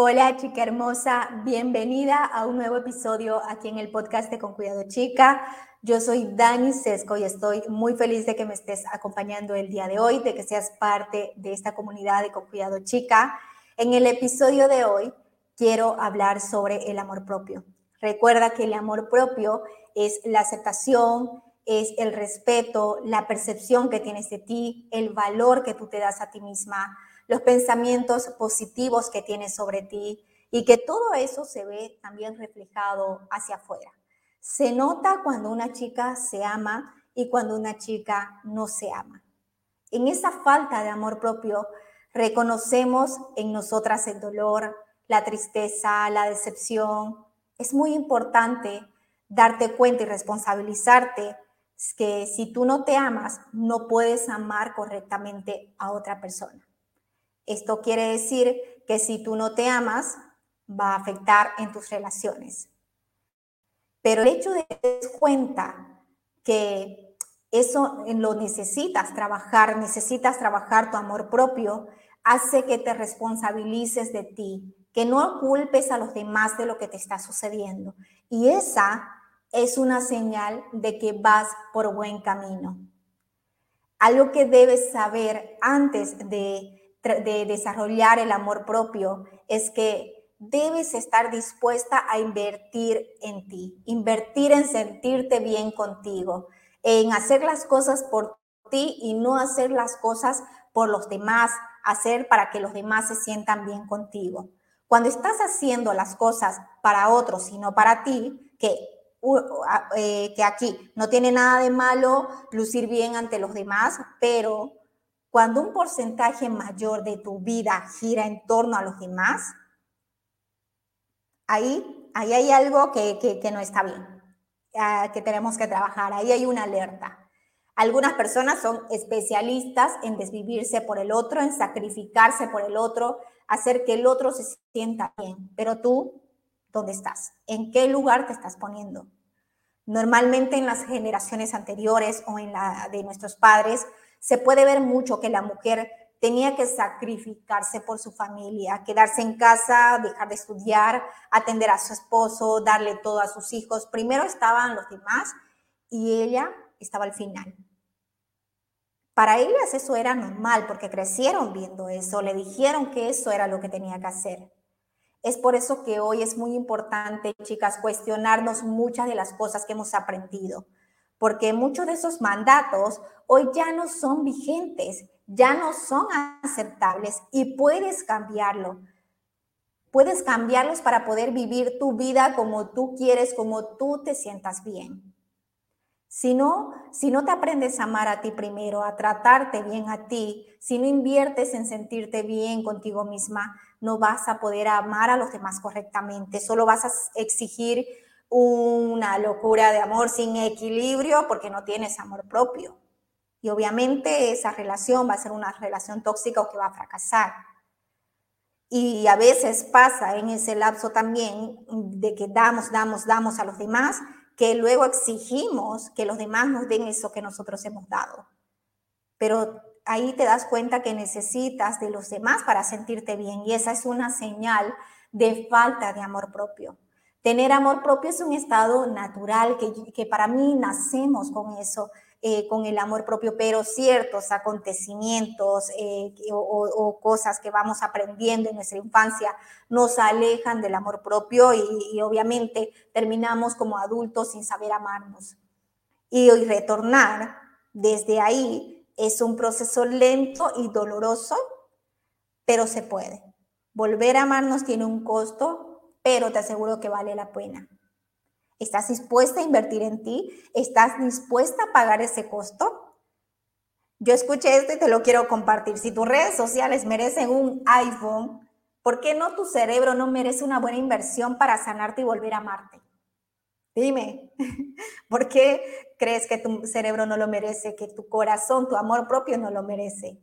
Hola chica hermosa, bienvenida a un nuevo episodio aquí en el podcast de Con Cuidado Chica. Yo soy Dani Sesco y estoy muy feliz de que me estés acompañando el día de hoy, de que seas parte de esta comunidad de Con Cuidado Chica. En el episodio de hoy quiero hablar sobre el amor propio. Recuerda que el amor propio es la aceptación, es el respeto, la percepción que tienes de ti, el valor que tú te das a ti misma, los pensamientos positivos que tienes sobre ti y que todo eso se ve también reflejado hacia afuera. Se nota cuando una chica se ama y cuando una chica no se ama. En esa falta de amor propio reconocemos en nosotras el dolor, la tristeza, la decepción. Es muy importante darte cuenta y responsabilizarte que si tú no te amas, no puedes amar correctamente a otra persona. Esto quiere decir que si tú no te amas, va a afectar en tus relaciones. Pero el hecho de que te cuenta que eso lo necesitas trabajar, necesitas trabajar tu amor propio, hace que te responsabilices de ti, que no culpes a los demás de lo que te está sucediendo. Y esa es una señal de que vas por buen camino. Algo que debes saber antes de de desarrollar el amor propio es que debes estar dispuesta a invertir en ti, invertir en sentirte bien contigo, en hacer las cosas por ti y no hacer las cosas por los demás, hacer para que los demás se sientan bien contigo. Cuando estás haciendo las cosas para otros y no para ti, que, eh, que aquí no tiene nada de malo lucir bien ante los demás, pero cuando un porcentaje mayor de tu vida gira en torno a los demás, ahí, ahí hay algo que, que, no está bien, ah, que tenemos que trabajar. Ahí hay una alerta. Algunas personas son especialistas en desvivirse por el otro, en sacrificarse por el otro, hacer que el otro se sienta bien. Pero tú, ¿dónde estás? ¿En qué lugar te estás poniendo? Normalmente en las generaciones anteriores o en la de nuestros padres, se puede ver mucho que la mujer tenía que sacrificarse por su familia, quedarse en casa, dejar de estudiar, atender a su esposo, darle todo a sus hijos. Primero estaban los demás y ella estaba al final. Para ellas eso era normal porque crecieron viendo eso, le dijeron que eso era lo que tenía que hacer. Es por eso que hoy es muy importante, chicas, cuestionarnos muchas de las cosas que hemos aprendido porque muchos de esos mandatos hoy ya no son vigentes, ya no son aceptables y puedes cambiarlo. Puedes cambiarlos para poder vivir tu vida como tú quieres, como tú te sientas bien. Si no, si no te aprendes a amar a ti primero, a tratarte bien a ti, si no inviertes en sentirte bien contigo misma, no vas a poder amar a los demás correctamente, solo vas a exigir una locura de amor sin equilibrio porque no tienes amor propio. Y obviamente esa relación va a ser una relación tóxica o que va a fracasar. Y a veces pasa en ese lapso también de que damos, damos, damos a los demás, que luego exigimos que los demás nos den eso que nosotros hemos dado. Pero ahí te das cuenta que necesitas de los demás para sentirte bien y esa es una señal de falta de amor propio. Tener amor propio es un estado natural que, que para mí nacemos con eso, eh, con el amor propio, pero ciertos acontecimientos eh, o, o, cosas que vamos aprendiendo en nuestra infancia nos alejan del amor propio y, y obviamente terminamos como adultos sin saber amarnos. Y hoy retornar desde ahí es un proceso lento y doloroso, pero se puede. Volver a amarnos tiene un costo, pero te aseguro que vale la pena. ¿Estás dispuesta a invertir en ti? ¿Estás dispuesta a pagar ese costo? Yo escuché esto y te lo quiero compartir. Si tus redes sociales merecen un iPhone, ¿por qué no tu cerebro no merece una buena inversión para sanarte y volver a amarte? Dime, ¿por qué crees que tu cerebro no lo merece, que tu corazón, tu amor propio no lo merece?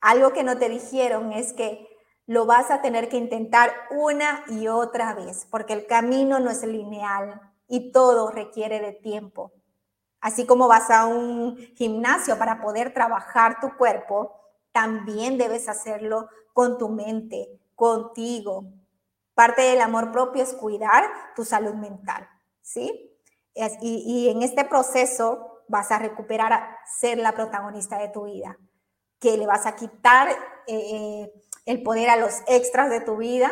Algo que no te dijeron es que lo vas a tener que intentar una y otra vez, porque el camino no es lineal y todo requiere de tiempo. Así como vas a un gimnasio para poder trabajar tu cuerpo, también debes hacerlo con tu mente, contigo. Parte del amor propio es cuidar tu salud mental, ¿sí? Y, en este proceso vas a recuperar a ser la protagonista de tu vida, que le vas a quitar eh, el poder a los extras de tu vida,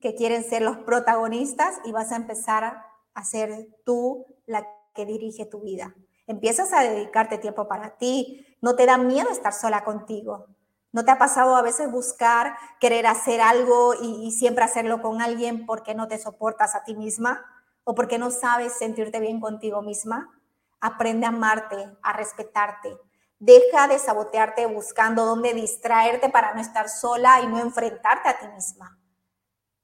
que quieren ser los protagonistas, y vas a empezar a ser tú la que dirige tu vida. Empiezas a dedicarte tiempo para ti, no te da miedo estar sola contigo. ¿No te ha pasado a veces buscar, querer hacer algo y, siempre hacerlo con alguien porque no te soportas a ti misma o porque no sabes sentirte bien contigo misma? Aprende a amarte, a respetarte. Deja de sabotearte buscando dónde distraerte para no estar sola y no enfrentarte a ti misma.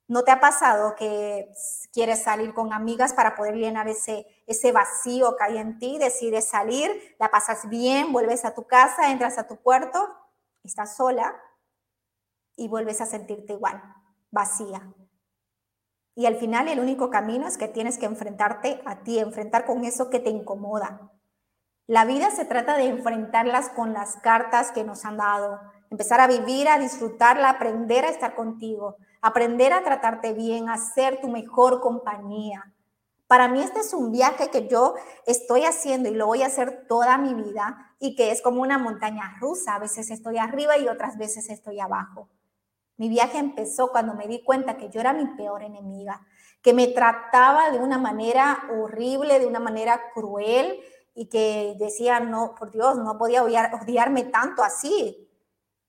¿No te ha pasado que quieres salir con amigas para poder llenar ese, ese vacío que hay en ti? Decides salir, la pasas bien, vuelves a tu casa, entras a tu cuarto estás sola y vuelves a sentirte igual, vacía. Y al final el único camino es que tienes que enfrentarte a ti, enfrentar con eso que te incomoda. La vida se trata de enfrentarlas con las cartas que nos han dado, empezar a vivir, a disfrutarla, aprender a estar contigo, aprender a tratarte bien, a ser tu mejor compañía. Para mí este es un viaje que yo estoy haciendo y lo voy a hacer toda mi vida y que es como una montaña rusa. A veces estoy arriba y otras veces estoy abajo. Mi viaje empezó cuando me di cuenta que yo era mi peor enemiga, que me trataba de una manera horrible, de una manera cruel y que decía, no, por Dios, no podía odiarme tanto así.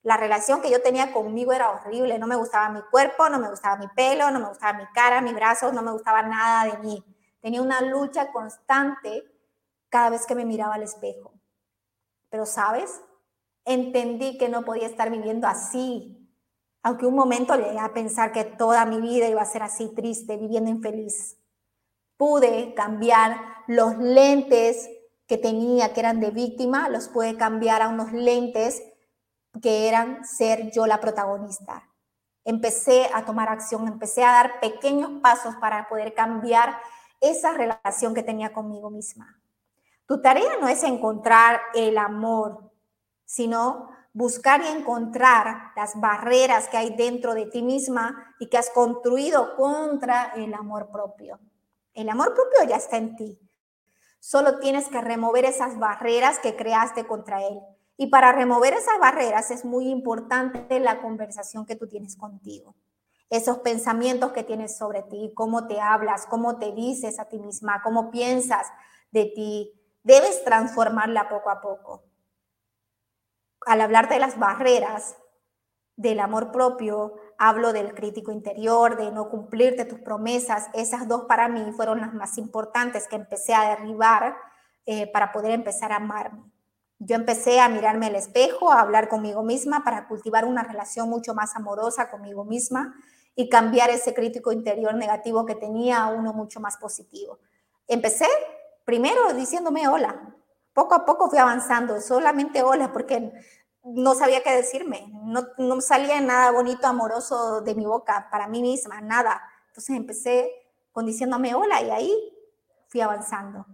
La relación que yo tenía conmigo era horrible, no me gustaba mi cuerpo, no me gustaba mi pelo, no me gustaba mi cara, mis brazos, no me gustaba nada de mí. Tenía una lucha constante cada vez que me miraba al espejo. Pero, ¿sabes? Entendí que no podía estar viviendo así. Aunque un momento llegué a pensar que toda mi vida iba a ser así triste, viviendo infeliz. Pude cambiar los lentes que tenía, que eran de víctima, los pude cambiar a unos lentes que eran ser yo la protagonista. Empecé a tomar acción, empecé a dar pequeños pasos para poder cambiar esa relación que tenía conmigo misma. Tu tarea no es encontrar el amor, sino buscar y encontrar las barreras que hay dentro de ti misma y que has construido contra el amor propio. El amor propio ya está en ti. Solo tienes que remover esas barreras que creaste contra él. Y para remover esas barreras es muy importante la conversación que tú tienes contigo esos pensamientos que tienes sobre ti, cómo te hablas, cómo te dices a ti misma, cómo piensas de ti. Debes transformarla poco a poco. Al hablar de las barreras del amor propio, hablo del crítico interior, de no cumplirte tus promesas. Esas dos para mí fueron las más importantes que empecé a derribar eh, para poder empezar a amarme. Yo empecé a mirarme al espejo, a hablar conmigo misma para cultivar una relación mucho más amorosa conmigo misma, y cambiar ese crítico interior negativo que tenía a uno mucho más positivo. Empecé primero diciéndome hola. Poco a poco fui avanzando, solamente hola, porque no sabía qué decirme. No, no salía nada bonito, amoroso de mi boca para mí misma, nada. Entonces empecé con diciéndome hola y ahí fui avanzando.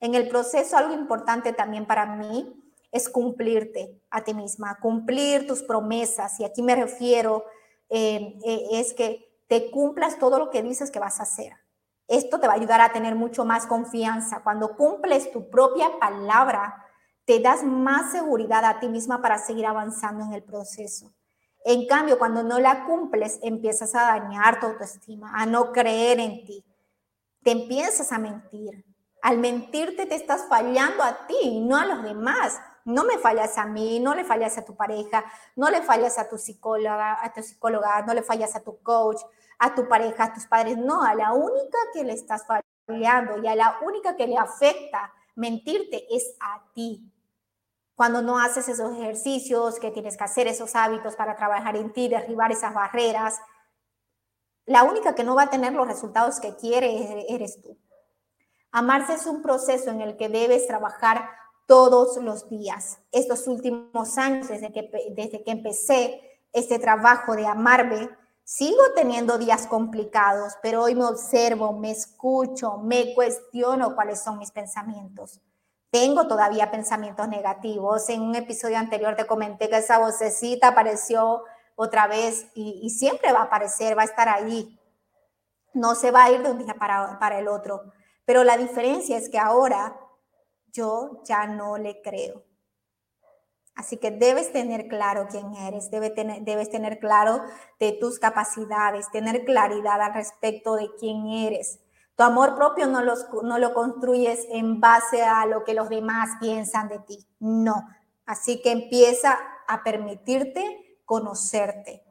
En el proceso, algo importante también para mí es cumplirte a ti misma, cumplir tus promesas. Y aquí me refiero eh, eh, es que te cumplas todo lo que dices que vas a hacer. Esto te va a ayudar a tener mucho más confianza. Cuando cumples tu propia palabra, te das más seguridad a ti misma para seguir avanzando en el proceso. En cambio, cuando no la cumples, empiezas a dañar tu autoestima, a no creer en ti. Te empiezas a mentir. Al mentirte te estás fallando a ti, no a los demás. No me fallas a mí, no le fallas a tu pareja, no le fallas a tu psicóloga, a tu psicóloga, no le fallas a tu coach, a tu pareja, a tus padres. No, a la única que le estás fallando y a la única que le afecta mentirte es a ti. Cuando no haces esos ejercicios que tienes que hacer, esos hábitos para trabajar en ti, derribar esas barreras, la única que no va a tener los resultados que quiere eres tú. Amarse es un proceso en el que debes trabajar todos los días. Estos últimos años, desde que, desde que empecé este trabajo de amarme, sigo teniendo días complicados, pero hoy me observo, me escucho, me cuestiono cuáles son mis pensamientos. Tengo todavía pensamientos negativos. En un episodio anterior te comenté que esa vocecita apareció otra vez y, siempre va a aparecer, va a estar ahí. No se va a ir de un día para, para el otro. Pero la diferencia es que ahora yo ya no le creo. Así que debes tener claro quién eres, debes tener, debes tener claro de tus capacidades, tener claridad al respecto de quién eres. Tu amor propio no, no lo construyes en base a lo que los demás piensan de ti, no. Así que empieza a permitirte conocerte.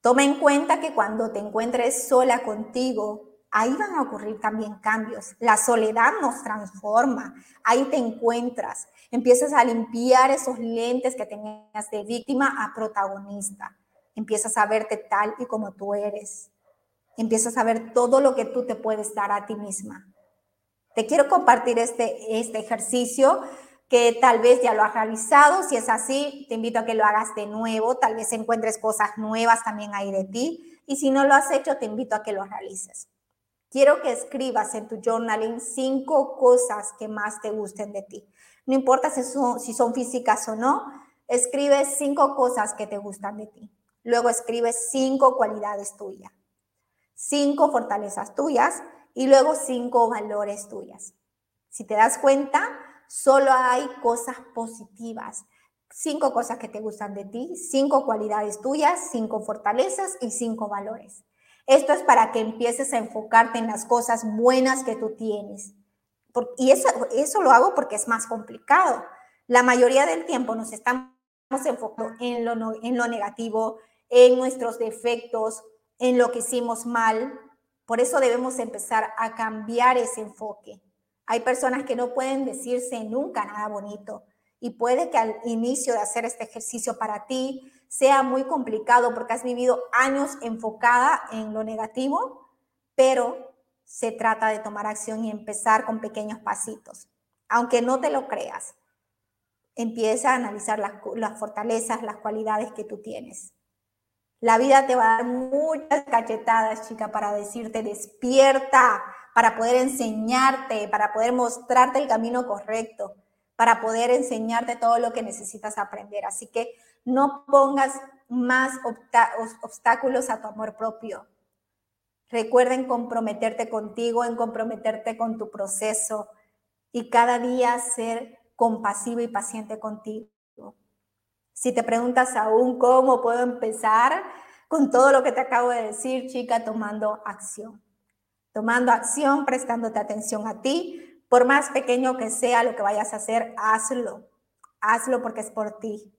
Toma en cuenta que cuando te encuentres sola contigo, ahí van a ocurrir también cambios. La soledad nos transforma, ahí te encuentras, empiezas a limpiar esos lentes que tenías de víctima a protagonista, empiezas a verte tal y como tú eres, empiezas a ver todo lo que tú te puedes dar a ti misma. Te quiero compartir este, este ejercicio que tal vez ya lo has realizado. Si es así, te invito a que lo hagas de nuevo. Tal vez encuentres cosas nuevas también ahí de ti. Y si no lo has hecho, te invito a que lo realices. Quiero que escribas en tu journaling cinco cosas que más te gusten de ti. No importa si son, si son físicas o no, escribe cinco cosas que te gustan de ti. Luego escribe cinco cualidades tuyas, cinco fortalezas tuyas y luego cinco valores tuyas. Si te das cuenta, solo hay cosas positivas. Cinco cosas que te gustan de ti, cinco cualidades tuyas, cinco fortalezas y cinco valores. Esto es para que empieces a enfocarte en las cosas buenas que tú tienes. y eso, eso lo hago porque es más complicado. La mayoría del tiempo nos estamos enfocando en lo, en lo negativo, en nuestros defectos, en lo que hicimos mal. Por eso debemos empezar a cambiar ese enfoque. Hay personas que no pueden decirse nunca nada bonito y puede que al inicio de hacer este ejercicio para ti sea muy complicado porque has vivido años enfocada en lo negativo, pero se trata de tomar acción y empezar con pequeños pasitos. Aunque no te lo creas, empieza a analizar las, las fortalezas, las cualidades que tú tienes. La vida te va a dar muchas cachetadas, chica, para decirte despierta, para poder enseñarte, para poder mostrarte el camino correcto, para poder enseñarte todo lo que necesitas aprender. Así que no pongas más obstáculos a tu amor propio. Recuerda en comprometerte contigo, en comprometerte con tu proceso y cada día ser compasivo y paciente contigo. Si te preguntas aún cómo puedo empezar con todo lo que te acabo de decir, chica, tomando acción. Tomando acción, prestándote atención a ti, por más pequeño que sea lo que vayas a hacer, hazlo. Hazlo porque es por ti.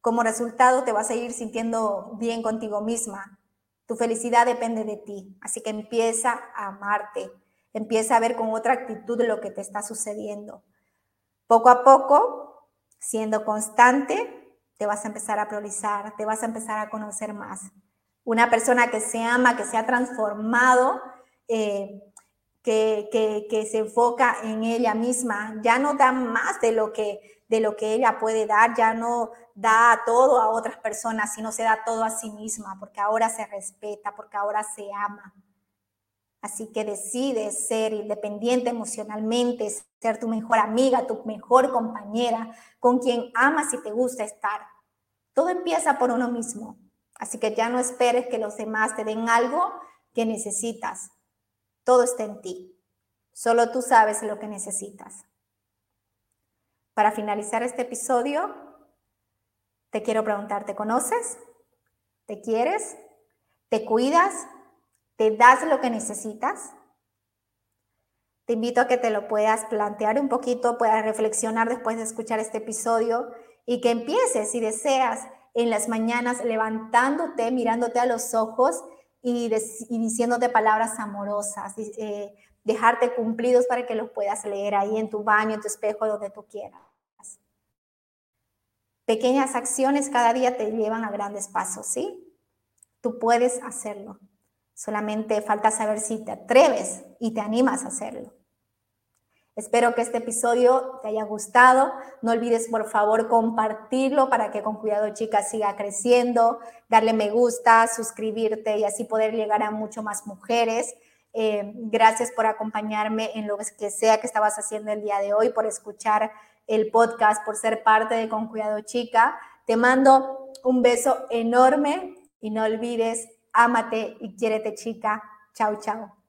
Como resultado te vas a ir sintiendo bien contigo misma. Tu felicidad depende de ti, así que empieza a amarte, empieza a ver con otra actitud lo que te está sucediendo. Poco a poco, siendo constante, te vas a empezar a priorizar, te vas a empezar a conocer más. Una persona que se ama, que se ha transformado, eh, que, que, se enfoca en ella misma, ya no da más de lo que de lo que ella puede dar, ya no da todo a otras personas, sino se da todo a sí misma, porque ahora se respeta, porque ahora se ama. Así que decides ser independiente emocionalmente, ser tu mejor amiga, tu mejor compañera, con quien amas y te gusta estar. Todo empieza por uno mismo. Así que ya no esperes que los demás te den algo que necesitas. Todo está en ti. Solo tú sabes lo que necesitas. Para finalizar este episodio, te quiero preguntar, ¿te conoces? ¿Te quieres? ¿Te cuidas? ¿Te das lo que necesitas? Te invito a que te lo puedas plantear un poquito, puedas reflexionar después de escuchar este episodio y que empieces, si deseas, en las mañanas levantándote, mirándote a los ojos y, diciéndote palabras amorosas, eh, dejarte cumplidos para que los puedas leer ahí en tu baño, en tu espejo, donde tú quieras. Pequeñas acciones cada día te llevan a grandes pasos, ¿sí? Tú puedes hacerlo. Solamente falta saber si te atreves y te animas a hacerlo. Espero que este episodio te haya gustado. No olvides, por favor, compartirlo para que con Cuidado Chica siga creciendo, darle me gusta, suscribirte y así poder llegar a mucho más mujeres. Eh, gracias por acompañarme en lo que sea que estabas haciendo el día de hoy, por escuchar el podcast, por ser parte de Con Cuidado Chica. Te mando un beso enorme y no olvides, ámate y quiérete chica. Chao, chao.